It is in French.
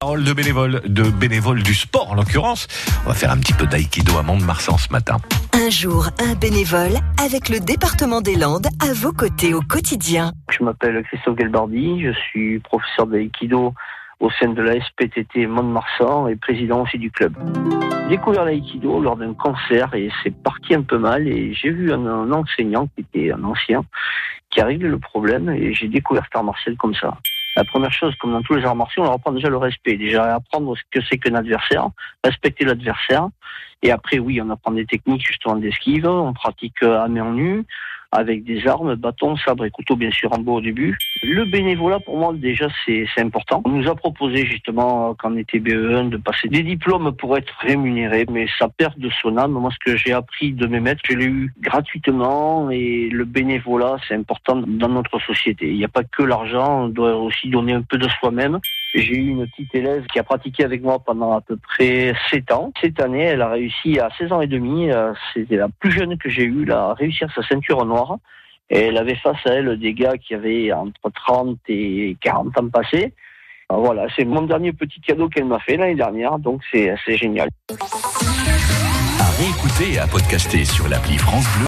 Parole de bénévoles, de bénévoles du sport en l'occurrence. On va faire un petit peu d'aïkido à Mont-de-Marsan ce matin. Un jour, un bénévole avec le département des Landes à vos côtés au quotidien. Je m'appelle Christophe Gelbardi, je suis professeur d'aïkido au sein de la SPTT Mont-de-Marsan et président aussi du club. J'ai découvert l'aïkido lors d'un concert et c'est parti un peu mal et j'ai vu un, un enseignant qui était un ancien qui a réglé le problème et j'ai découvert cet art martial comme ça. La première chose, comme dans tous les arts martiaux, on apprend déjà le respect. Déjà apprendre ce que c'est qu'un adversaire, respecter l'adversaire. Et après, oui, on apprend des techniques justement d'esquive. On pratique à main nue avec des armes, bâtons, sabres et couteaux, bien sûr, en bas au début. Le bénévolat, pour moi, déjà, c'est important. On nous a proposé, justement, quand on était BE1, de passer des diplômes pour être rémunéré, mais ça perd de son âme. Moi, ce que j'ai appris de mes maîtres, je l'ai eu gratuitement, et le bénévolat, c'est important dans notre société. Il n'y a pas que l'argent, on doit aussi donner un peu de soi-même. J'ai eu une petite élève qui a pratiqué avec moi pendant à peu près 7 ans. Cette année, elle a réussi à 16 ans et demi, euh, c'était la plus jeune que j'ai eue, à réussir sa ceinture noire. Et elle avait face à elle des gars qui avaient entre 30 et 40 ans passés. Alors voilà, c'est mon dernier petit cadeau qu'elle m'a fait l'année dernière, donc c'est génial. À réécouter et à podcaster sur l'appli France Bleu.